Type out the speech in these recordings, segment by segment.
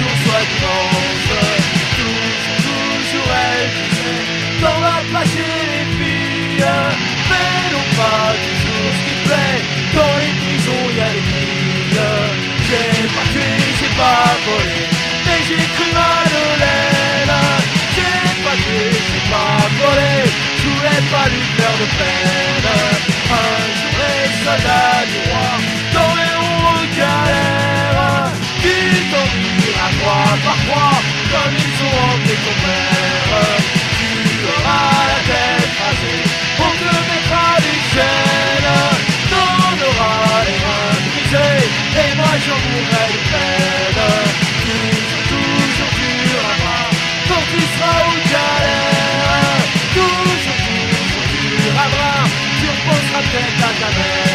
toujours soit dimanche Toujours, elle disait T'en vas pas les filles. Mais pas toujours ce qui plaît. Dans les prisons y a les filles. J'ai pas tué, j'ai pas volé Mais j'ai cru J'ai pas tué, j'ai pas volé. Je pas lui faire de peine. Un jour les soldats du roi croix par croix Comme ils ont hanté ton père Tu auras la tête rasée On te mettra des chaînes T'en auras les reins brisés Et moi j'en mourrai de peine Toujours, toujours dur à bras Quand tu seras aux galères Toujours, toujours dur à bras Tu reposeras peut-être à ta mère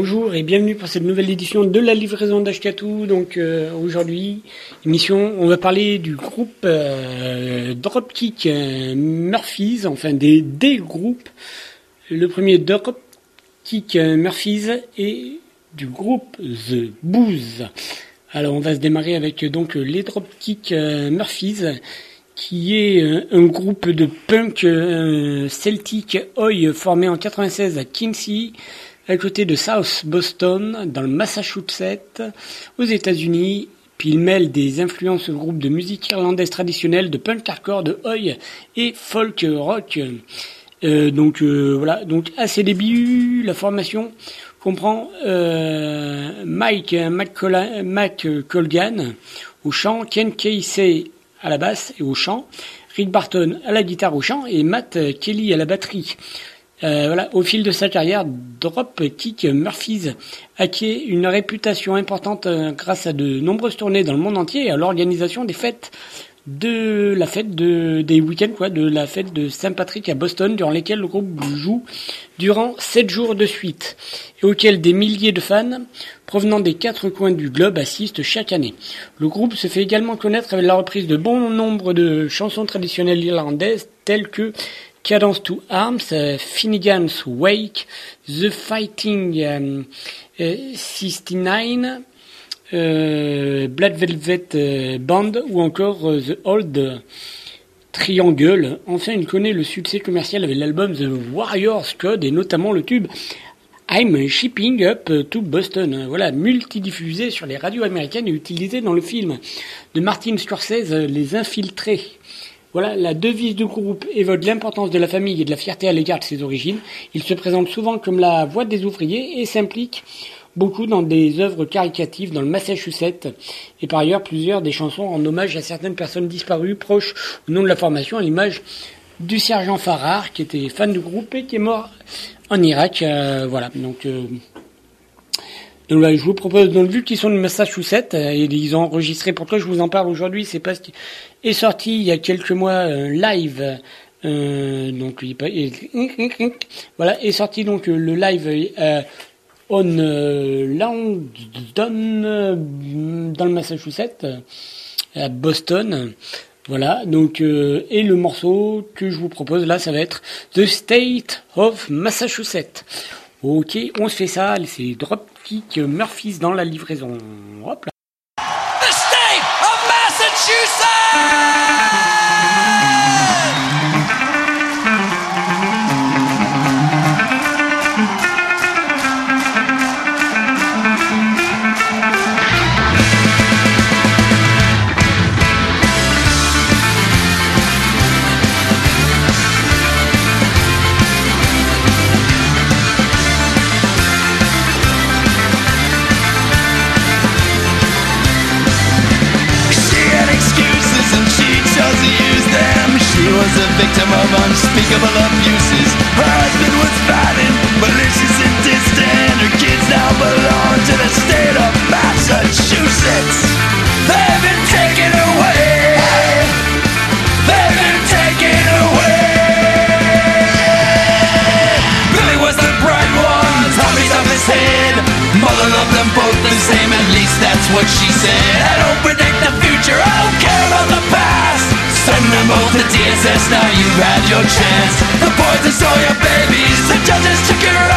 Bonjour et bienvenue pour cette nouvelle édition de la livraison d'Ashkatou. Donc euh, aujourd'hui, émission, on va parler du groupe euh, Dropkick euh, Murphys, enfin des, des groupes. Le premier Dropkick euh, Murphys et du groupe The Booze. Alors on va se démarrer avec donc les Dropkick Murphys qui est un groupe de punk celtique oi formé en 96 à Quincy à côté de South Boston, dans le Massachusetts, aux États-Unis. Puis il mêle des influences au groupe de musique irlandaise traditionnelle, de punk hardcore, de oi et folk rock. Euh, donc euh, voilà, donc à ses débuts, la formation comprend euh, Mike McColla- Mac Colgan au chant, Ken Casey à la basse et au chant, Rick Barton à la guitare au chant et Matt Kelly à la batterie. Euh, voilà, au fil de sa carrière, Dropkick Murphys acquiert une réputation importante euh, grâce à de nombreuses tournées dans le monde entier et à l'organisation des fêtes de la fête de, des week-ends, quoi, de la fête de Saint-Patrick à Boston, durant lesquelles le groupe joue durant sept jours de suite, et auxquels des milliers de fans provenant des quatre coins du globe assistent chaque année. Le groupe se fait également connaître avec la reprise de bon nombre de chansons traditionnelles irlandaises, telles que Cadence to Arms, euh, Finnegan's Wake, The Fighting euh, euh, 69, euh, Black Velvet Band ou encore The Old Triangle. Enfin, il connaît le succès commercial avec l'album The Warriors Code et notamment le tube I'm Shipping Up to Boston. Voilà, multidiffusé sur les radios américaines et utilisé dans le film de Martin Scorsese, Les Infiltrés. La devise du groupe évoque l'importance de la famille et de la fierté à l'égard de ses origines. Il se présente souvent comme la voix des ouvriers et s'implique beaucoup dans des œuvres caricatives dans le Massachusetts. Et par ailleurs, plusieurs des chansons en hommage à certaines personnes disparues, proches au nom de la formation, à l'image du sergent Farrar, qui était fan du groupe et qui est mort en Irak. Euh, voilà, donc... euh, donc voilà, je vous propose, donc vu qu'ils sont du Massachusetts, euh, et ils ont enregistré, pourquoi je vous en parle aujourd'hui, c'est parce qu'il est sorti il y a quelques mois un live, euh, donc il, il- voilà, est sorti donc euh, le live euh, on euh, Langdon euh, dans le Massachusetts, euh, à Boston. Voilà, donc euh, et le morceau que je vous propose là, ça va être The State of Massachusetts. Ok, on se fait ça, c'est Dropkick Murphys dans la livraison. Hop là. the state of Massachusetts! was a victim of unspeakable abuses. Her husband was violent, malicious and distant. Her kids now belong to the state of Massachusetts. They've been taken away. They've been taken away. Billy was the bright one, Tommy's on his head. Mother loved them both the same, at least that's what she said. I don't opened your chance. The poison stole your babies, the judges took your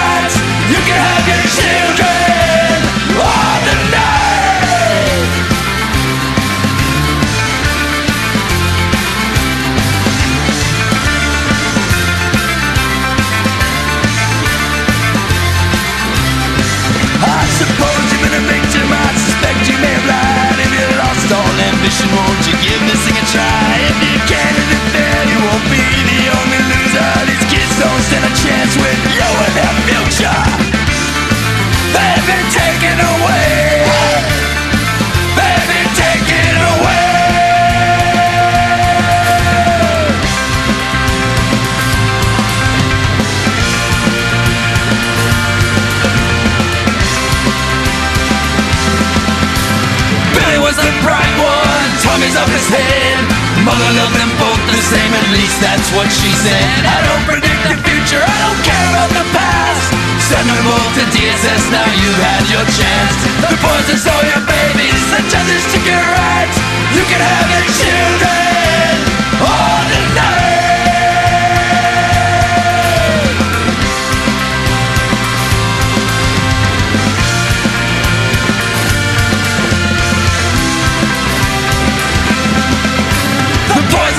same, at least that's what she said. I don't predict the future, I don't care about the past. Send them both to DSS, now you've had your chance. The poison stole your babies, the judges took your rights. You can have your children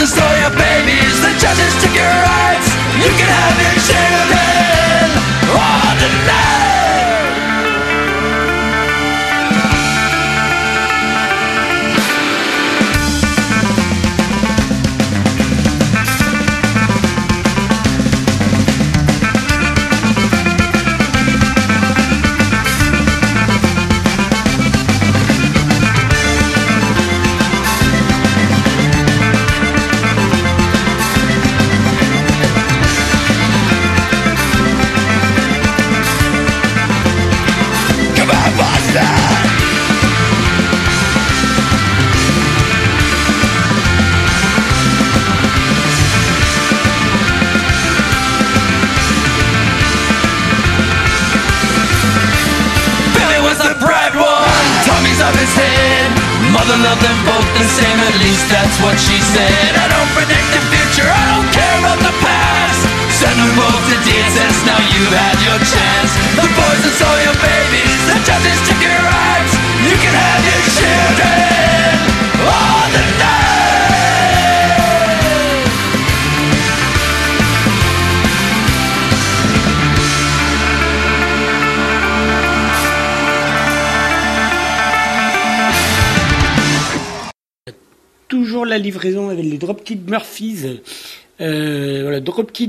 The stole your babies, the judges took your rights. You can have your children on the Dropkick Murphys. Euh,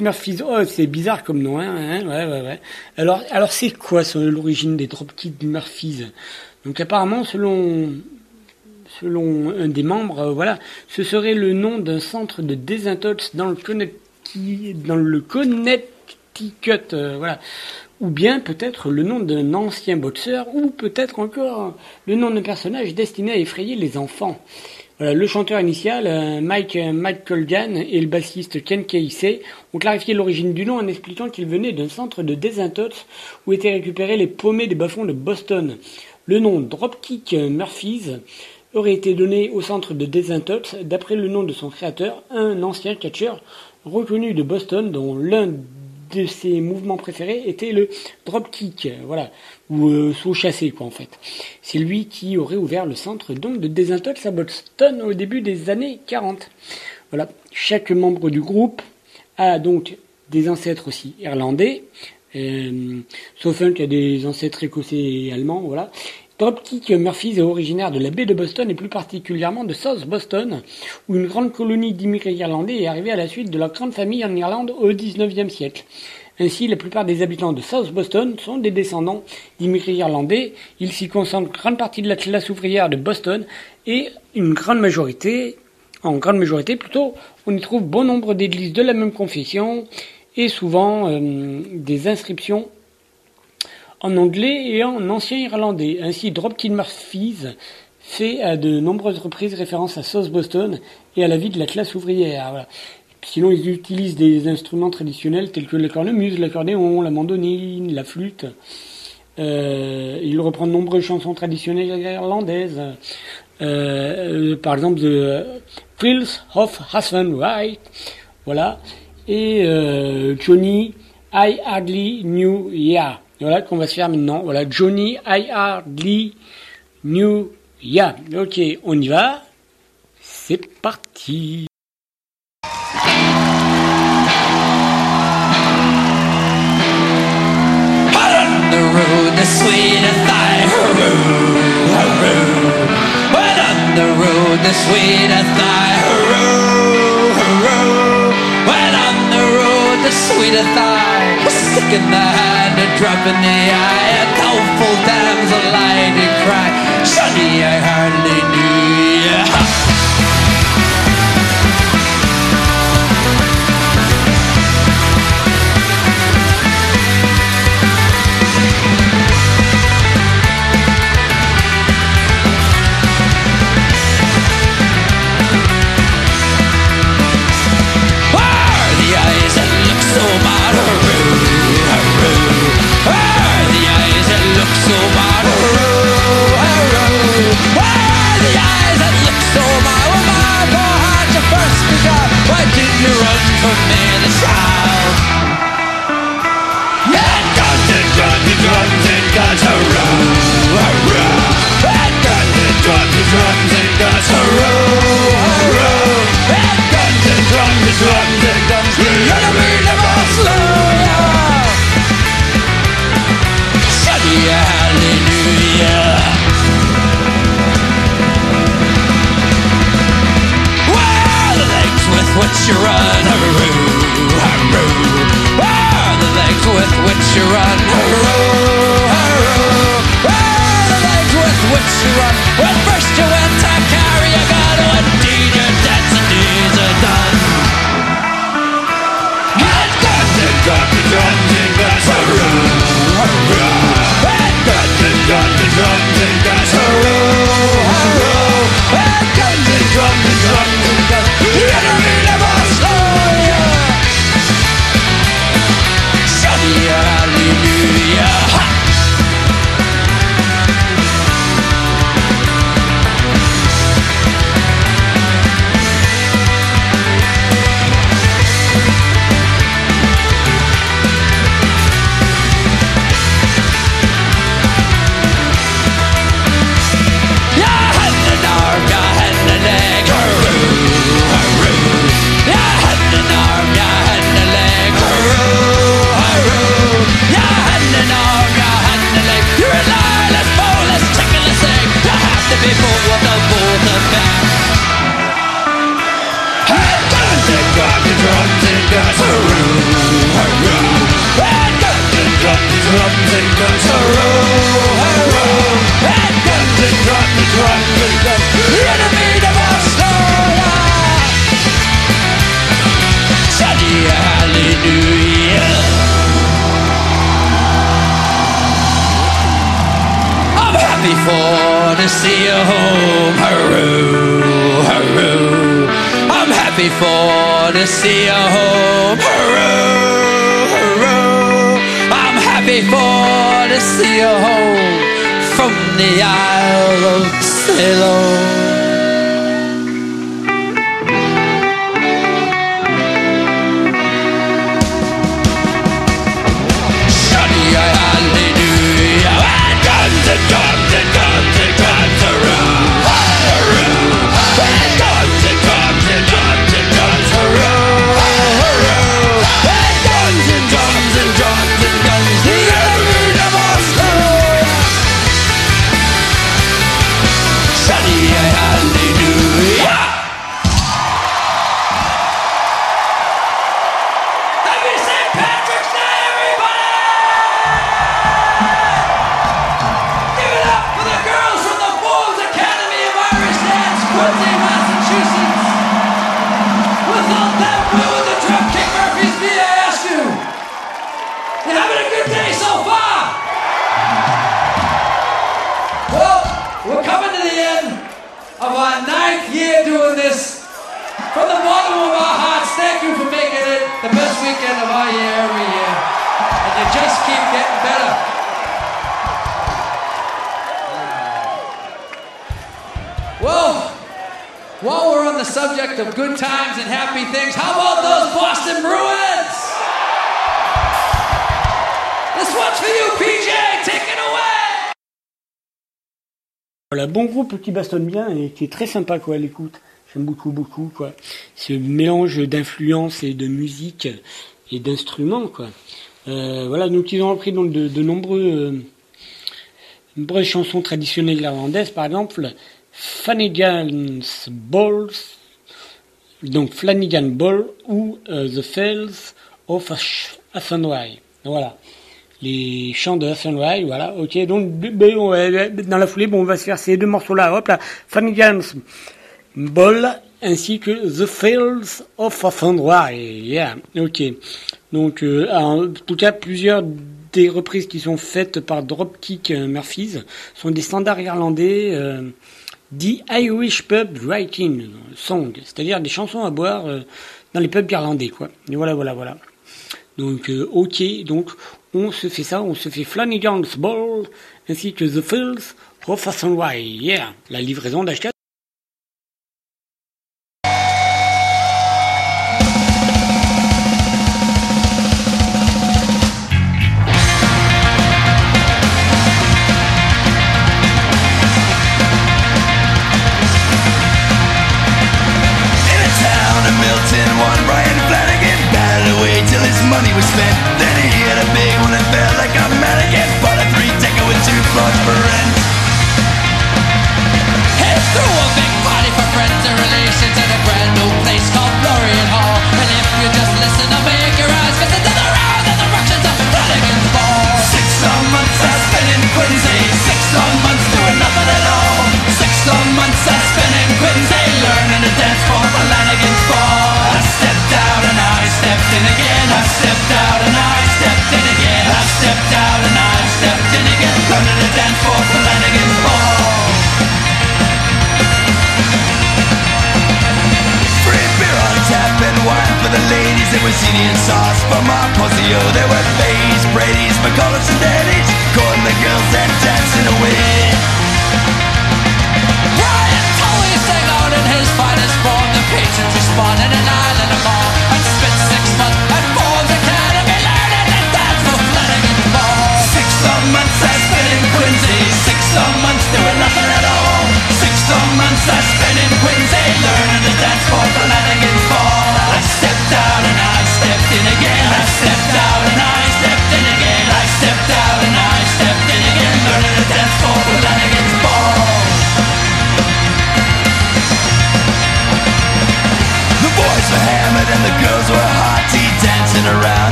Murphys. Oh, c'est bizarre comme nom, hein, hein. Alors, c'est quoi l'origine des Dropkick Murphys? Donc apparemment, selon un des membres, euh, voilà, ce serait le nom d'un centre de désintox dans le Connecticut, dans le Connecticut, euh, voilà, ou bien peut-être le nom d'un ancien boxeur, ou peut-être encore le nom d'un personnage destiné à effrayer les enfants. Voilà, le chanteur initial, euh, Mike, euh, Mike Colgan, et le bassiste Ken Casey ont clarifié l'origine du nom en expliquant qu'il venait d'un centre de désintox où étaient récupérés les paumés des bas-fonds de Boston. Le nom Dropkick Murphys aurait été donné au centre de désintox d'après le nom de son créateur, un ancien catcheur reconnu de Boston dont l'un de ses mouvements préférés était le dropkick, voilà, ou euh, saut chassé quoi en fait. C'est lui qui aurait ouvert le centre donc de désintox à Boston au début des années 40. Voilà, chaque membre du groupe a donc des ancêtres aussi irlandais, euh, sauf un qui a des ancêtres écossais et allemands, voilà. Dropkick Murphys est originaire de la baie de Boston et plus particulièrement de South Boston, où une grande colonie d'immigrés irlandais est arrivée à la suite de leur grande famille en Irlande au XIXe siècle. Ainsi, la plupart des habitants de South Boston sont des descendants d'immigrés irlandais. Ils s'y concentrent grande partie de la classe ouvrière de Boston et une grande majorité, en grande majorité plutôt, on y trouve bon nombre d'églises de la même confession et souvent euh, des inscriptions en anglais et en ancien irlandais. Ainsi, Dropkick Murphys fait à de nombreuses reprises référence à South Boston et à la vie de la classe ouvrière. Sinon, ils utilisent des instruments traditionnels tels que la cornemuse, l'accordéon, la mandoline, la flûte. Euh, il reprend de nombreuses chansons traditionnelles irlandaises. Euh, euh, par exemple, The Thrills of Hassan White. Voilà. Et euh, Johnny, I Hardly Knew Ya. Voilà qu'on va se faire maintenant. Voilà, Johnny, I Hardly Knew Ya. Ok, on y va. C'est parti. The sweet thigh, hurroo, hurroo. Well, on the road, the sweet thigh, hurroo, hurroo. Well, on the road, the sweet thigh, a stick in the drop in the eye, a doleful damsel lie to cry. Sonny, I hardly that look so mad, hurroo, hurroo. Are the eyes that look so mad, when my poor heart you first begun, why did you run from me this child? And guns and guns and drums and guns, hurroo, hurroo. And guns and drums and drums and guns, hurroo, hurroo. And guns and drums and drums and which you run, hurroo, hurroo. Well, the legs with which you run, hurroo, hurroo. Well, the legs with which you run. When first you went to carry a gun, oh, indeed your debts and deeds are done. And guns and guns and drums and guns, of Bon groupe qui bastonne bien et qui est très sympa quoi à l'écoute. J'aime beaucoup, beaucoup quoi. Ce mélange d'influence et de musique et d'instruments quoi. Euh, voilà, donc ils ont repris donc de, nombreux, euh, nombreuses chansons traditionnelles irlandaises, par exemple Flanagan's Balls, donc Flanagan Ball ou euh, The Fells of Athenry. Voilà. Les chants de Athenry, voilà. Ok, donc ben, dans la foulée, bon, on va se faire ces deux morceaux-là. Hop là, Flanagan's Ball ainsi que The Fells of Athenry. Yeah, ok. Donc, euh, en tout cas, plusieurs des reprises qui sont faites par Dropkick Murphys sont des standards irlandais. Euh, The Irish Pub Writing Song, c'est-à-dire des chansons à boire euh, dans les pubs irlandais, quoi. Et voilà, voilà, voilà. Donc, euh, ok, donc on se fait ça, on se fait Flanagan's Ball ainsi que The Fields of Sunrise. Yeah, la livraison d'achat.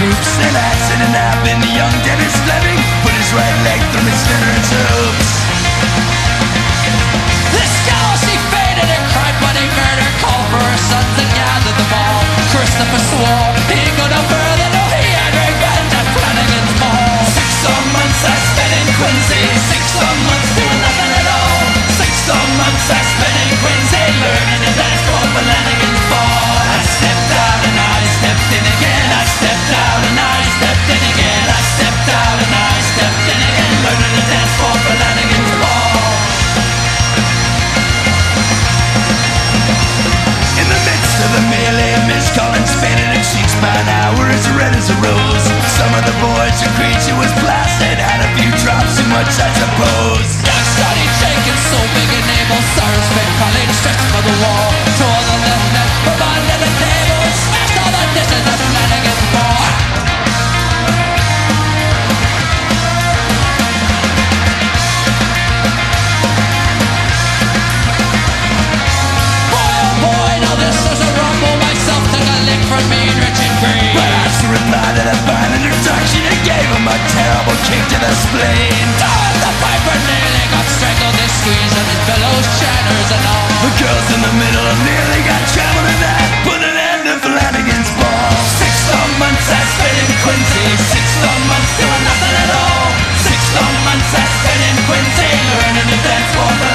Couples and groups An accident happened, young Dennis Fleming Put his right leg through Miss Veteran's hoops This gal, she faded and cried bloody murder. Called for her sons and gathered them all. Christopher swore he go no further. No, he had revenge at Flanagan's Ball. Six some months I spent in Quincy cheeks now were as red as a rose. Some of the boys agreed she was blasted, had a few drops too much, I suppose. Young Scotty Jenkins, so big and able. Cyrus Finn Colleen stretched for the wall. Tore the left net under the table. Smashed all the dishes To that fine introduction and gave him a terrible kick to the spleen. Down the piper nearly got strangled. His squeeze and his bellows shatters and all. The girls in the middle of nearly got trampled to that. Put an end to Flanagan's ball. Six long months I spent in Quincy. Six long months doing nothing at all. Six long months I spent in Quincy. Learning to dance for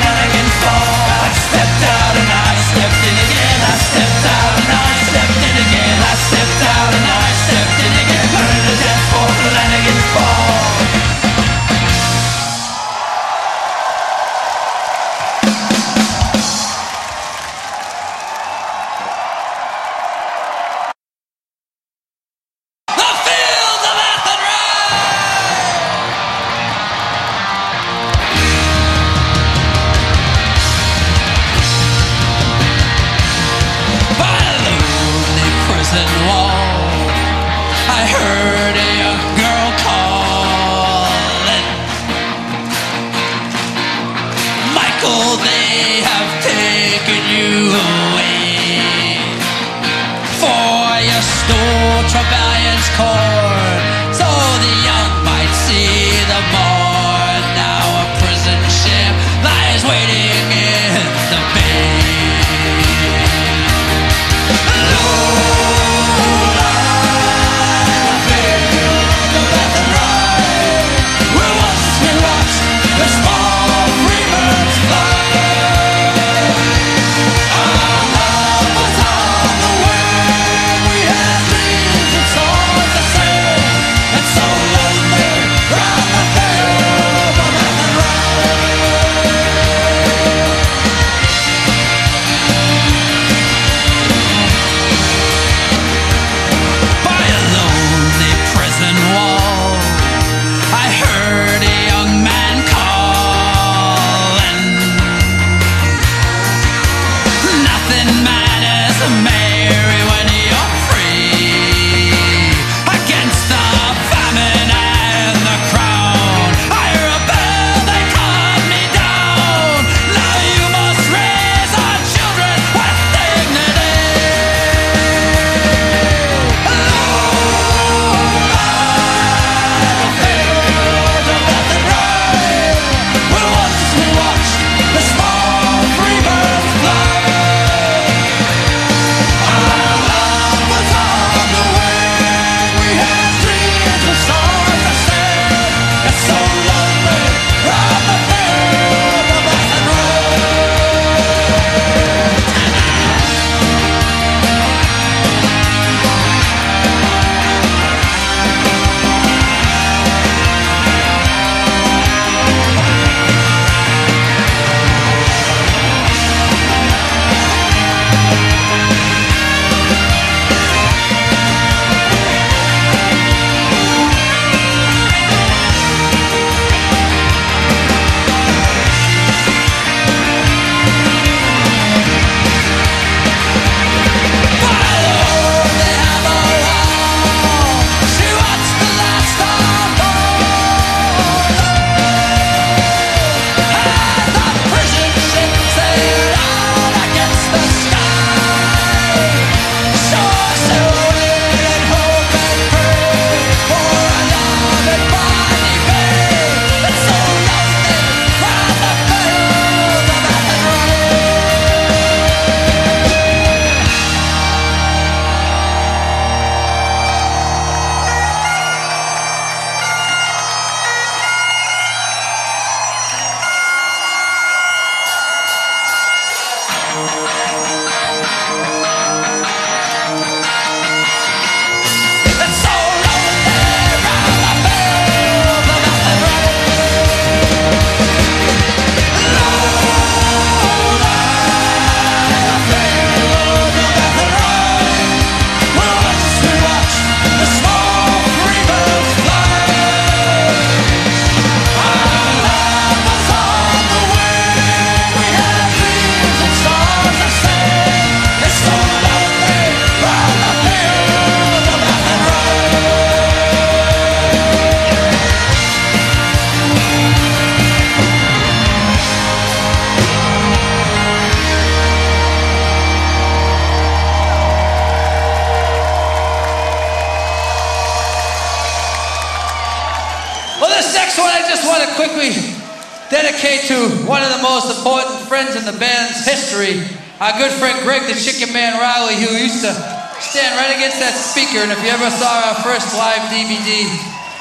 our good friend Greg the Chicken Man Riley, who used to stand right against that speaker. And if you ever saw our first live DVD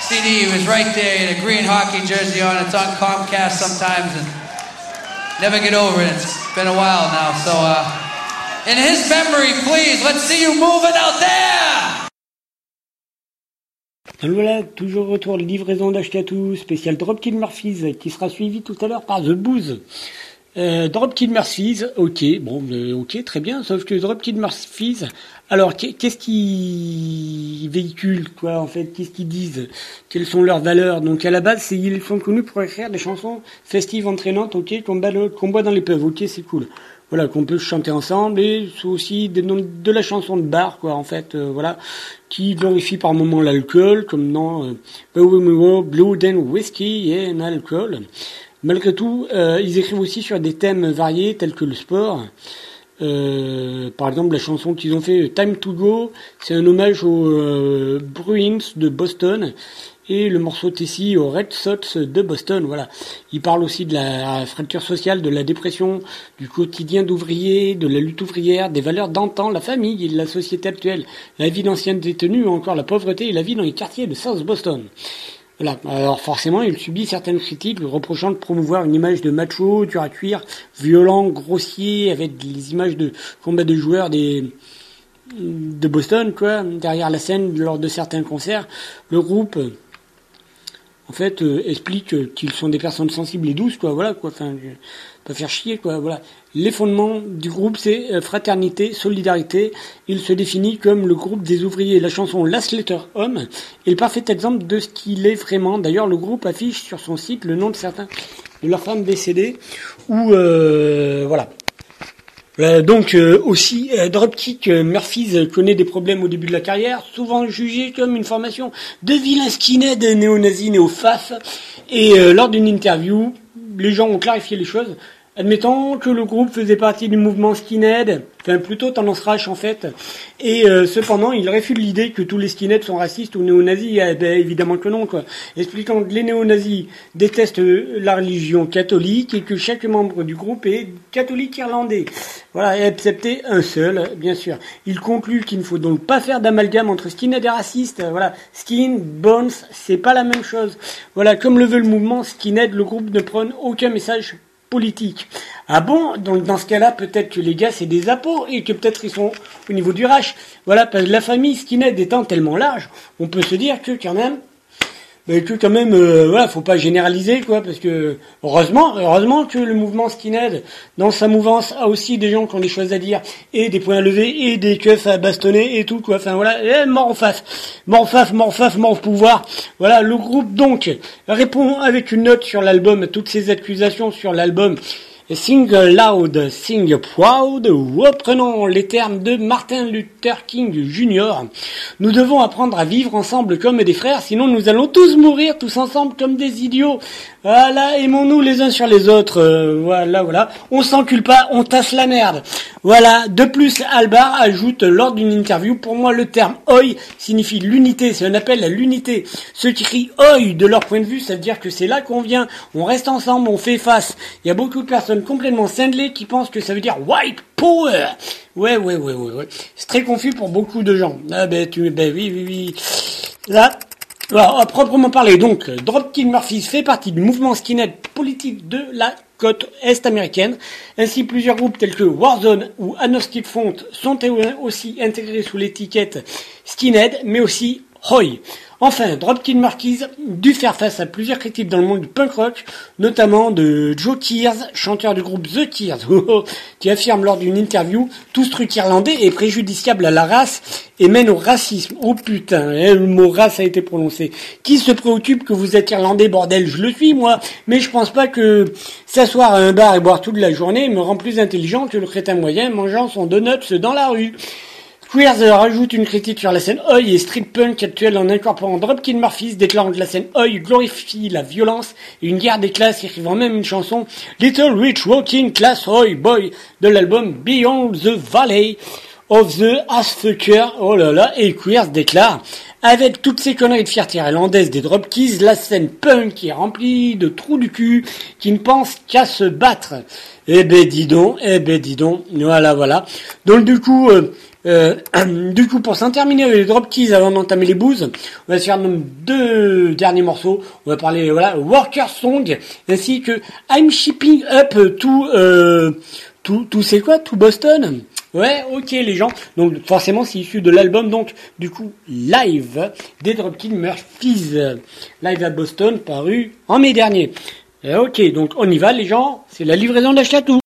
CD, he was right there in a green hockey jersey on. It's on Comcast sometimes, and never get over it. It's been a while now. So, uh, in his memory, please, let's see you moving out there. Voilà, toujours retour livraison d'Ashkatou, spécial Dropkick Murphys, qui sera suivi tout à l'heure par The Booze. Euh, Dropkick Murphys, ok, bon, euh, ok, très bien, sauf que Dropkick Murphys, alors qu'est- qu'est-ce qu'ils véhiculent, quoi, en fait, qu'est-ce qu'ils disent, quelles sont leurs valeurs? Donc à la base, c'est ils sont connus pour écrire des chansons festives, entraînantes, ok, qu'on qu'on boit dans les pubs, ok, c'est cool. Voilà, qu'on peut chanter ensemble et c'est aussi des noms de la chanson de bar, quoi, en fait, euh, voilà, qui glorifie par moments l'alcool, comme dans euh, Blood and Whiskey and Alcohol. Malgré tout, euh, ils écrivent aussi sur des thèmes variés tels que le sport. Euh, par exemple, la chanson qu'ils ont fait Time to Go, c'est un hommage aux euh, Bruins de Boston et le morceau Tessie aux Red Sox de Boston. Voilà. Ils parlent aussi de la fracture sociale, de la dépression, du quotidien d'ouvriers, de la lutte ouvrière, des valeurs d'antan, la famille et la société actuelle, la vie d'anciens détenus ou encore la pauvreté et la vie dans les quartiers de South Boston. Alors forcément, il subit certaines critiques, lui reprochant de promouvoir une image de macho, dur à cuire, violent, grossier, avec les images de combat de joueurs des de Boston, quoi, derrière la scène lors de certains concerts. Le groupe, en fait, euh, explique qu'ils sont des personnes sensibles et douces, quoi, voilà, quoi, enfin, pas faire chier, quoi, voilà. Les fondements du groupe, c'est euh, fraternité, solidarité. Il se définit comme le groupe des ouvriers. La chanson Last Letter Home est le parfait exemple de ce qu'il est vraiment. D'ailleurs, le groupe affiche sur son site le nom de certains de leurs femmes décédées, ou euh, voilà. Euh, donc euh, aussi, euh, Dropkick Murphys connaît des problèmes au début de la carrière, souvent jugé comme une formation de vilains skinhead néo-nazis néo-faf. Et lors d'une interview, les gens ont clarifié les choses, admettant que le groupe faisait partie du mouvement skinhead, enfin plutôt tendance rache en fait. Et euh, cependant, il réfute l'idée que tous les skinheads sont racistes ou néo-nazis. Eh ben, évidemment que non, quoi. Expliquant que les néo-nazis détestent euh, la religion catholique et que chaque membre du groupe est catholique irlandais. Voilà, excepté un seul, bien sûr. Il conclut qu'il ne faut donc pas faire d'amalgame entre skinhead et raciste. Voilà, skin, bones, c'est pas la même chose. Voilà, comme le veut le mouvement skinhead, le groupe ne prône aucun message Ah bon? Donc dans ce cas-là, peut-être que les gars c'est des appos et que peut-être ils sont au niveau du rash. Voilà, parce que la famille skinhead étant tellement large, on peut se dire que quand même, ben, que quand même, euh, voilà, faut pas généraliser quoi, parce que heureusement, heureusement que le mouvement skinhead, dans sa mouvance, a aussi des gens qui ont des choses à dire et des points à lever et des keufs à bastonner et tout quoi. Enfin voilà, et mort en face, mort en face, mort en face, mort au pouvoir. Voilà, le groupe donc répond avec une note sur l'album toutes ces accusations sur l'album. Sing loud, sing proud, reprenons les termes de Martin Luther King Jr. Nous devons apprendre à vivre ensemble comme des frères, sinon nous allons tous mourir tous ensemble comme des idiots. Voilà, aimons-nous les uns sur les autres. Euh, voilà, voilà. On s'encule pas, on tasse la merde. Voilà. De plus, Albar ajoute lors d'une interview, pour moi le terme oi signifie l'unité, c'est un appel à l'unité. Ceux qui crient oi de leur point de vue, ça veut dire que c'est là qu'on vient, on reste ensemble, on fait face. Il y a beaucoup de personnes complètement cinglées qui pensent que ça veut dire white power. Ouais, ouais, ouais, ouais, ouais. C'est très confus pour beaucoup de gens. Ah ben, tu, ben oui, oui, oui. Là, alors, à proprement parler, donc, Dropkick Murphys fait partie du mouvement skinhead politique de la côte est américaine. Ainsi, plusieurs groupes tels que Warzone ou Agnostic Font sont aussi intégrés sous l'étiquette skinhead, mais aussi Hoy. Enfin, Dropkick Murphys dut faire face à plusieurs critiques dans le monde du punk rock, notamment de Joe Kears, chanteur du groupe The Kears, qui affirme lors d'une interview tout ce truc irlandais est préjudiciable à la race et mène au racisme. Oh putain, hein, le mot race a été prononcé. Qui se préoccupe que vous êtes irlandais, bordel? Je le suis, moi. Mais je pense pas que s'asseoir à un bar et boire toute la journée me rend plus intelligent que le crétin moyen mangeant son donuts dans la rue. Queers rajoute une critique sur la scène Oi et street punk actuelle en incorporant Dropkick Murphys, déclarant que la scène Oi glorifie la violence et une guerre des classes, écrivant même une chanson Little Rich Walking Class Oi Boy de l'album Beyond the Valley of the Assfucker. Oh là là, et Queers déclare Avec toutes ces conneries de fierté irlandaise des Dropkeys, la scène punk est remplie de trous du cul qui ne pensent qu'à se battre. Eh ben dis donc, eh ben dis donc, voilà voilà. Donc du coup, euh, euh, du coup pour s'en terminer avec les Dropkeys avant d'entamer les bouses, on va se faire nos deux derniers morceaux. On va parler voilà Worker Song ainsi que I'm Shipping Up to euh, tout, tout c'est quoi? Tout Boston? Ouais, ok les gens. Donc forcément c'est issu de l'album donc du coup live des Dropkick Murphys live à Boston paru en mai dernier. Ok donc on y va les gens. C'est la livraison d'Achetatou.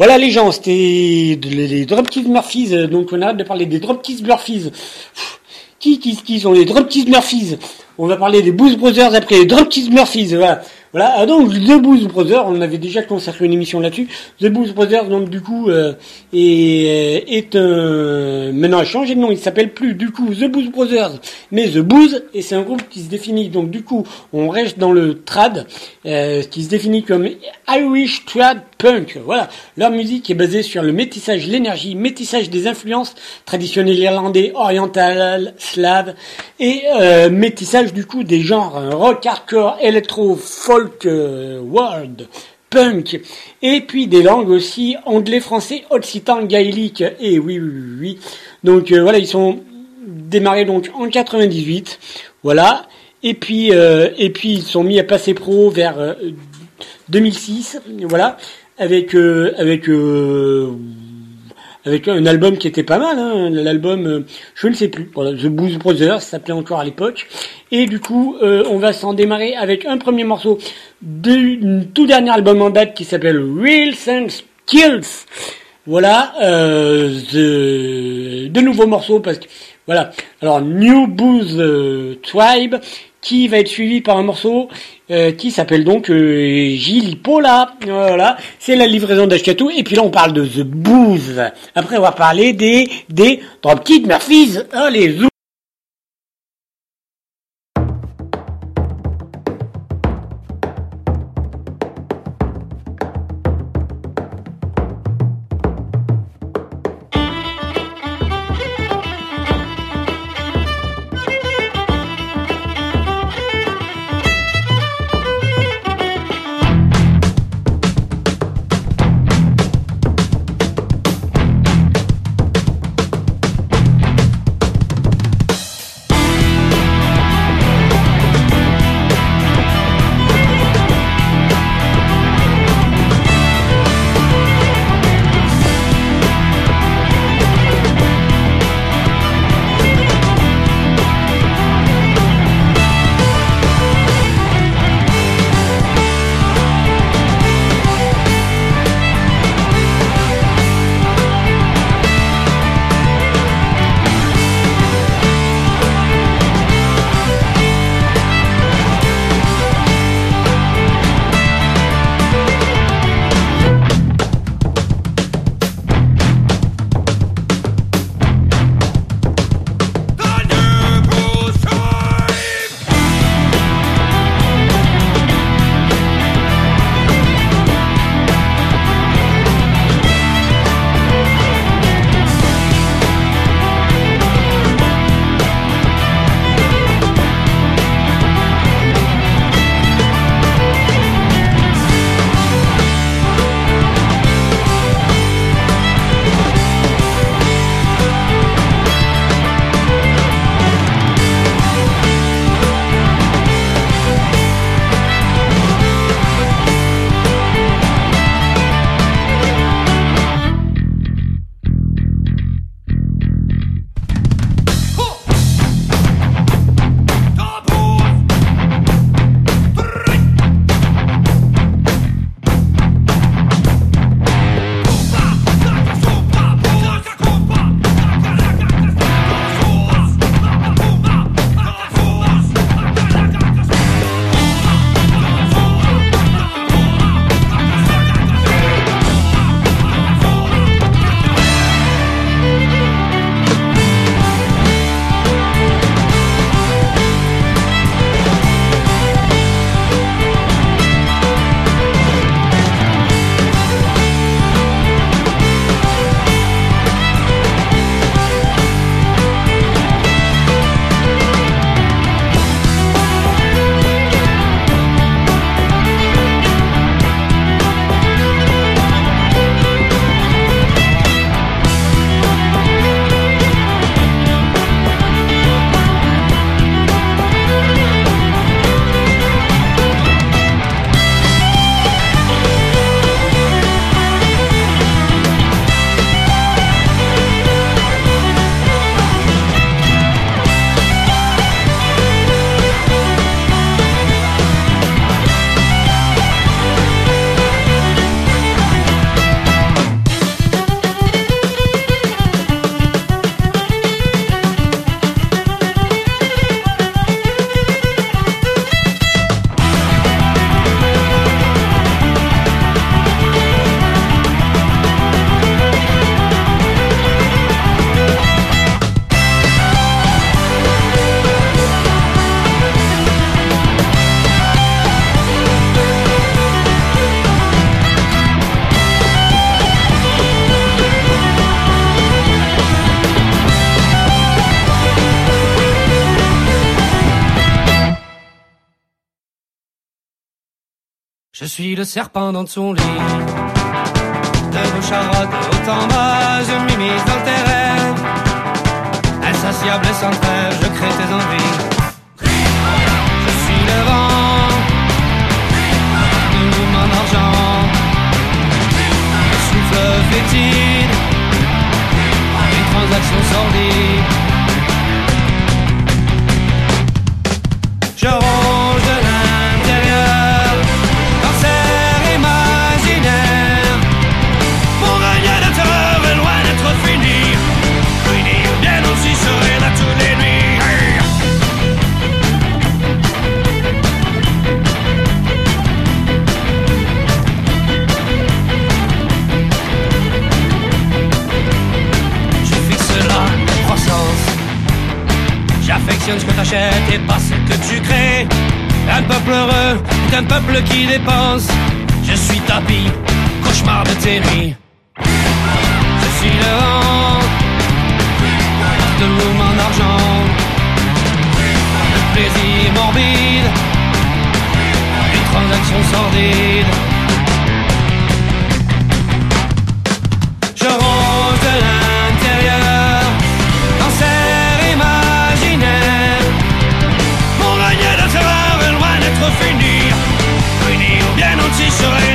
Voilà les gens, c'était les, les Murphys, euh, donc on arrête de parler des Dropkick Murphys. Qui, qui, qui sont les Dropkick Murphys? On va parler des Blues Brothers après les Dropkick Murphys, voilà. Voilà, ah, donc The Blues Brothers, on avait déjà consacré une émission là-dessus. The Blues Brothers, donc du coup, euh, est, est un... Maintenant, a changé de nom, il s'appelle plus du coup The Blues Brothers, mais The Blues, et c'est un groupe qui se définit, donc du coup, on reste dans le trad, euh, qui se définit comme Irish Trad Punk. Voilà, leur musique est basée sur le métissage, l'énergie, métissage des influences traditionnelles irlandais, oriental, slave, et euh, métissage du coup des genres euh, rock, hardcore, électro, folk, euh, world, punk, et puis des langues aussi anglais, français, occitan, gaélique, et oui, oui, oui. Donc euh, voilà, ils sont démarrés donc en 98, voilà, et puis euh, et puis ils sont mis à passer pro vers euh, 2006, voilà, avec avec avec un album qui était pas mal, hein, l'album, euh, je ne sais plus, voilà, The Blues Brothers, ça s'appelait encore à l'époque. Et du coup, euh, on va s'en démarrer avec un premier morceau du tout dernier album en date qui s'appelle Real Sense Kills. Voilà, euh, the- de nouveaux morceaux parce que voilà. Alors New Booze euh, Tribe qui va être suivi par un morceau euh, qui s'appelle donc euh, Gilly Paula. Voilà, c'est la livraison d'Ashkatou. Et puis là, on parle de The Booze. Après, va parler des des Dropkick Murphys. Allez, zou. Le serpent dans son lit. De droite, de haut en bas, je m'immisce dans tes rêves. Insatiable et sans trêve, je crée tes envies. Je suis le vent, de mouvement d'argent. Le souffle fétide, une transaction sordide. Ce que t'achètes et pas ce que tu crées. Un peuple heureux, un peuple qui dépense. Je suis tapis, cauchemar de tes. Je suis le vent de mouvement d'argent. Le plaisir morbide, une transaction sordide. Loin d'être fini. Fini ou bien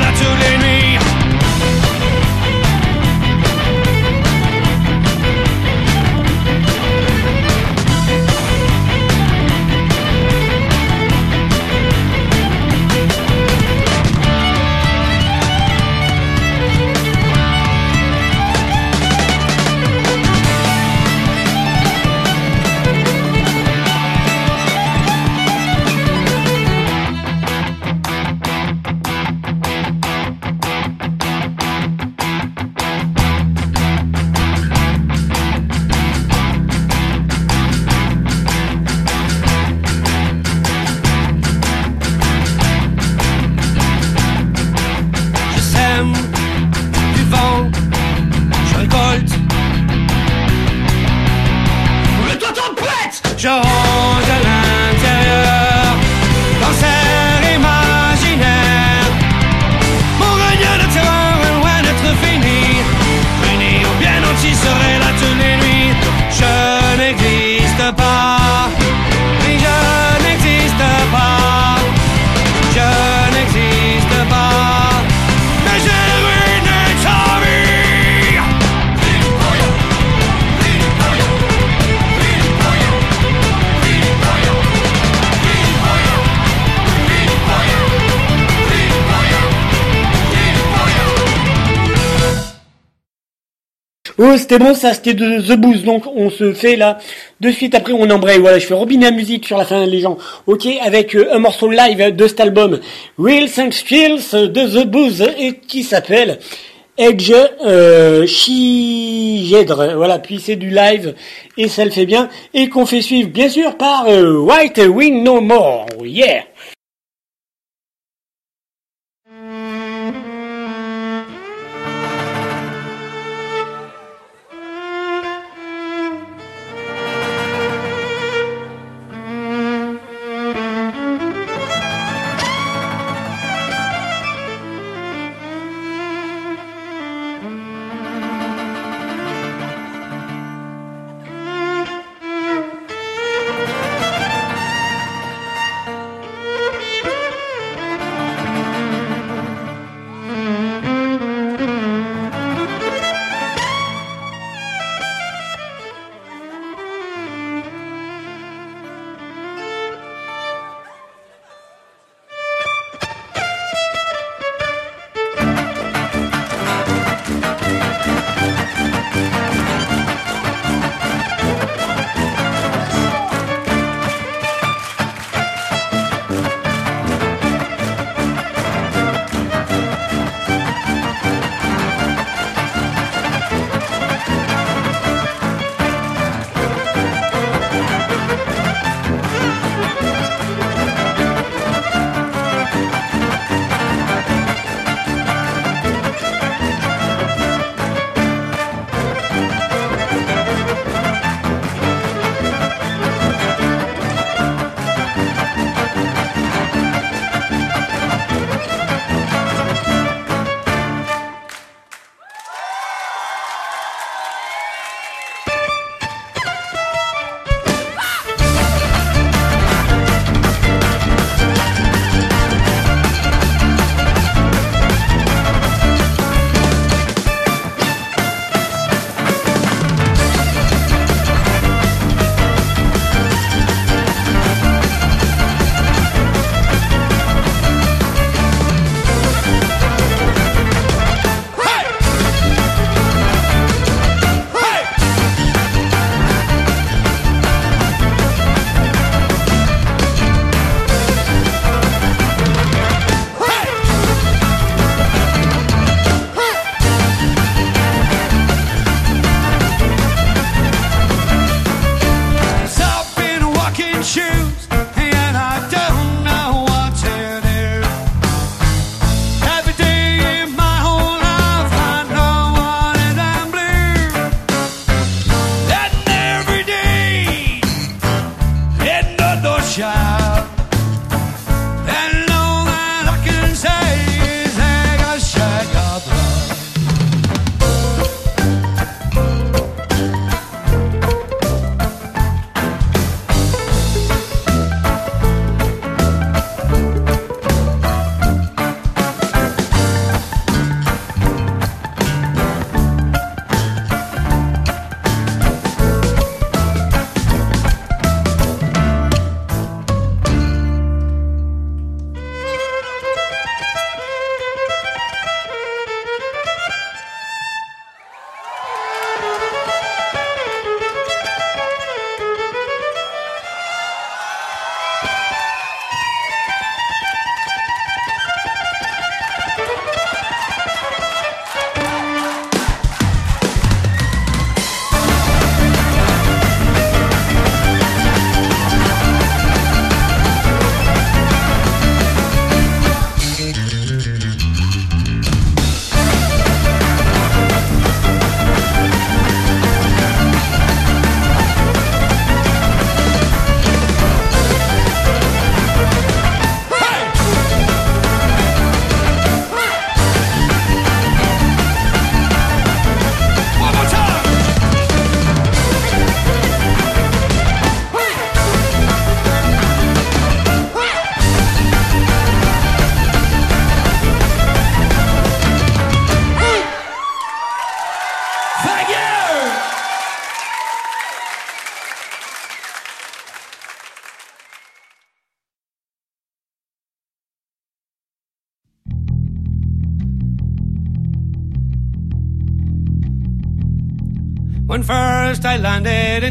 Oh, c'était bon, ça, c'était de The Boost. Donc, on se fait là, de suite après, on embraye. Voilà, je fais robinet à musique sur la fin, les gens. Ok, avec euh, un morceau live de cet album, Real Thanksgiving de The Boost, et qui s'appelle Edge euh. Voilà, puis c'est du live, et ça le fait bien. Et qu'on fait suivre, bien sûr, par euh, White Wing No More. Yeah!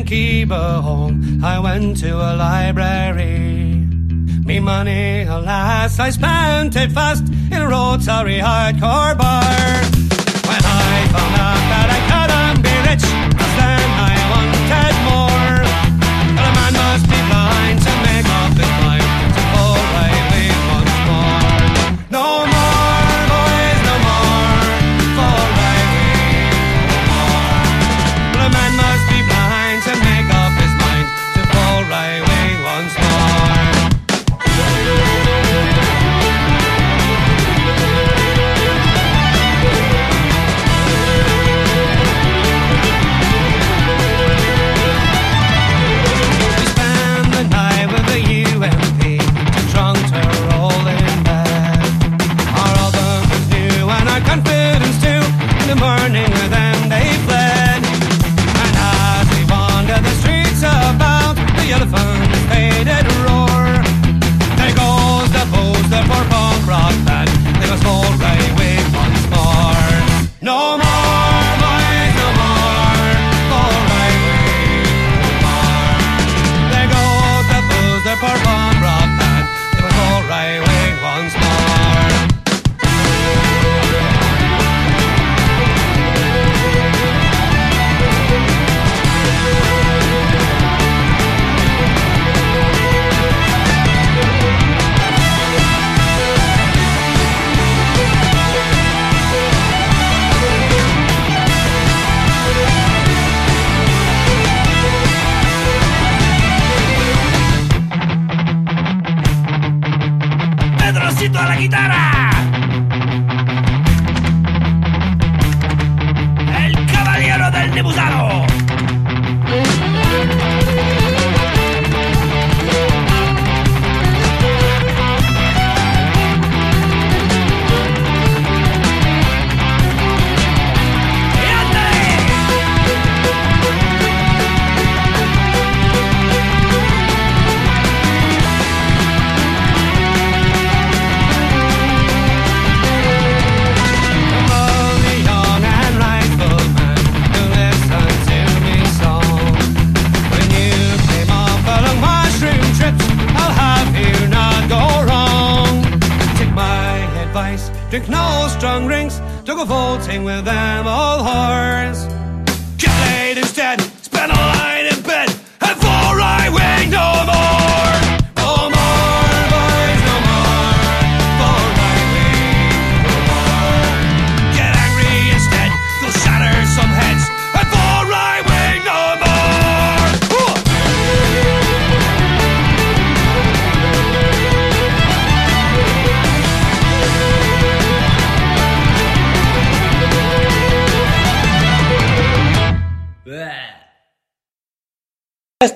In Kiba home, I went to a library. Me money, alas, I spent it fast in a Rotary hardcore bar.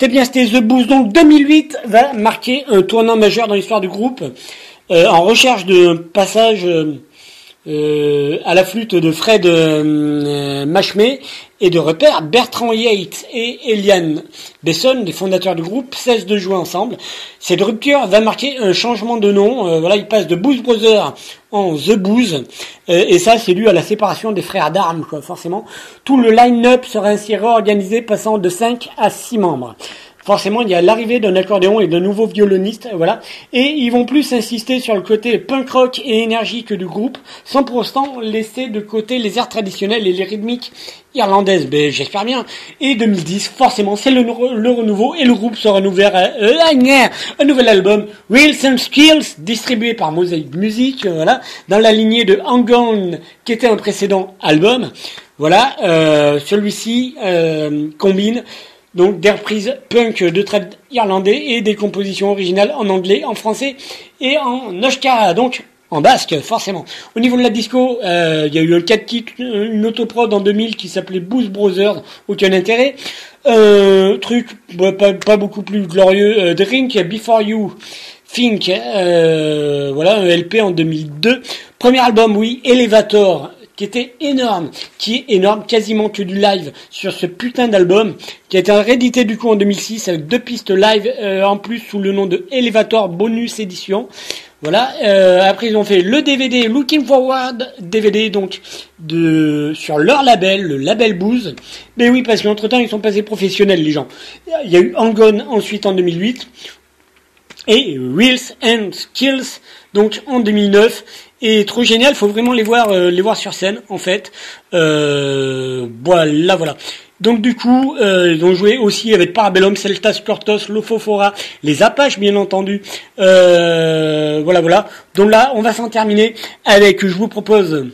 C'était bien, c'était The Boost. Donc 2008 va marquer un tournant majeur dans l'histoire du groupe. Euh, en recherche de passage euh, euh, à la flûte de Fred euh, Machmé et de repère Bertrand Yates et Eliane Besson, les fondateurs du groupe, cessent de jouer ensemble. Cette rupture va marquer un changement de nom. Euh, voilà, ils passent de Boost Brothers en The Booze. Euh, et ça, c'est dû à la séparation des frères d'armes, forcément. Tout le line-up sera ainsi réorganisé, passant de 5 à 6 membres. Forcément, il y a l'arrivée d'un accordéon et de nouveaux violonistes, voilà. Et ils vont plus insister sur le côté punk rock et énergique du groupe, sans pour autant laisser de côté les airs traditionnels et les rythmiques irlandaises. Ben, j'espère bien. Et 2010, forcément, c'est le, renouveau et le groupe à, euh, un nouvel album, Wilson Skills, distribué par Mosaic Music, voilà, dans la lignée de Hang On, qui était un précédent album. Voilà, euh, celui-ci euh, combine donc des reprises punk de trad irlandais et des compositions originales en anglais, en français et en oshkara, donc en basque forcément. Au niveau de la disco, euh, il y a eu un 4 titres, une autoprod en 2000 qui s'appelait Boost Brothers, aucun intérêt. Euh, truc bah, pas, beaucoup plus glorieux, euh, Drink Before You Think, euh, voilà un LP en 2002. Premier album, oui, Elevator, qui était énorme, qui est énorme, quasiment que du live sur ce putain d'album, qui a été réédité du coup en 2006 avec deux pistes live euh, en plus sous le nom de Elevator Bonus Edition. Voilà. euh, après ils ont fait le DVD Looking Forward DVD donc de sur leur label, le label Booze. Mais oui parce qu'entre temps ils sont passés professionnels les gens. Il y a eu Angon ensuite en 2008 et Wheels and Skills donc en 2009 et trop génial faut vraiment les voir euh, les voir sur scène en fait. Euh, voilà voilà. Donc du coup euh, ils ont joué aussi avec Parabellum Celtas Cortos Lofofora les Apaches bien entendu. Euh, voilà voilà. Donc là on va s'en terminer avec je vous propose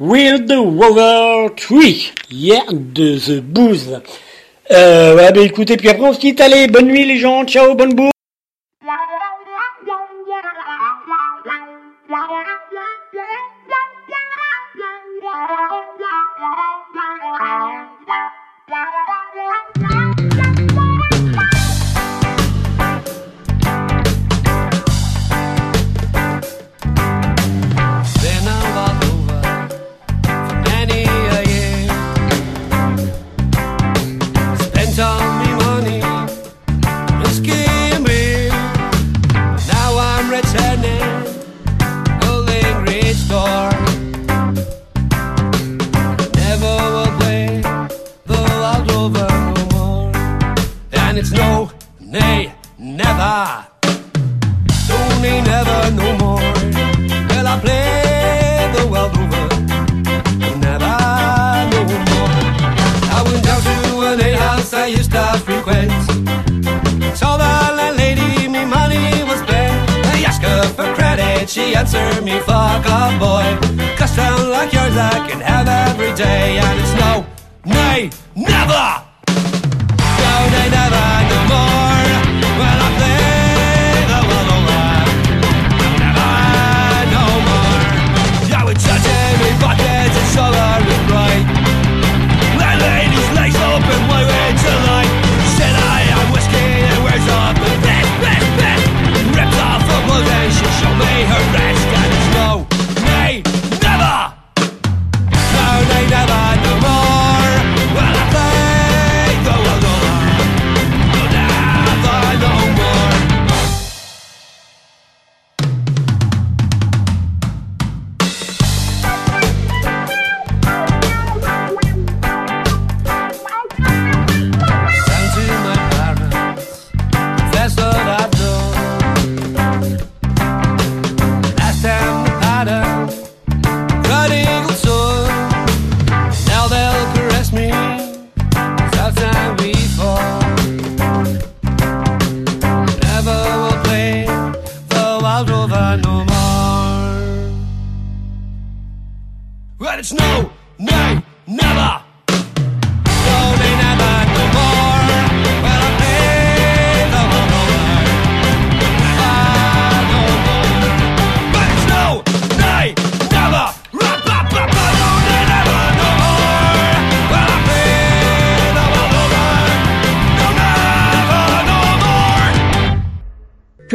Wild Rover 3 yeah de The Booze. Euh, voilà ben écoutez puis après on se quitte allez bonne nuit les gens. Ciao bonne bourre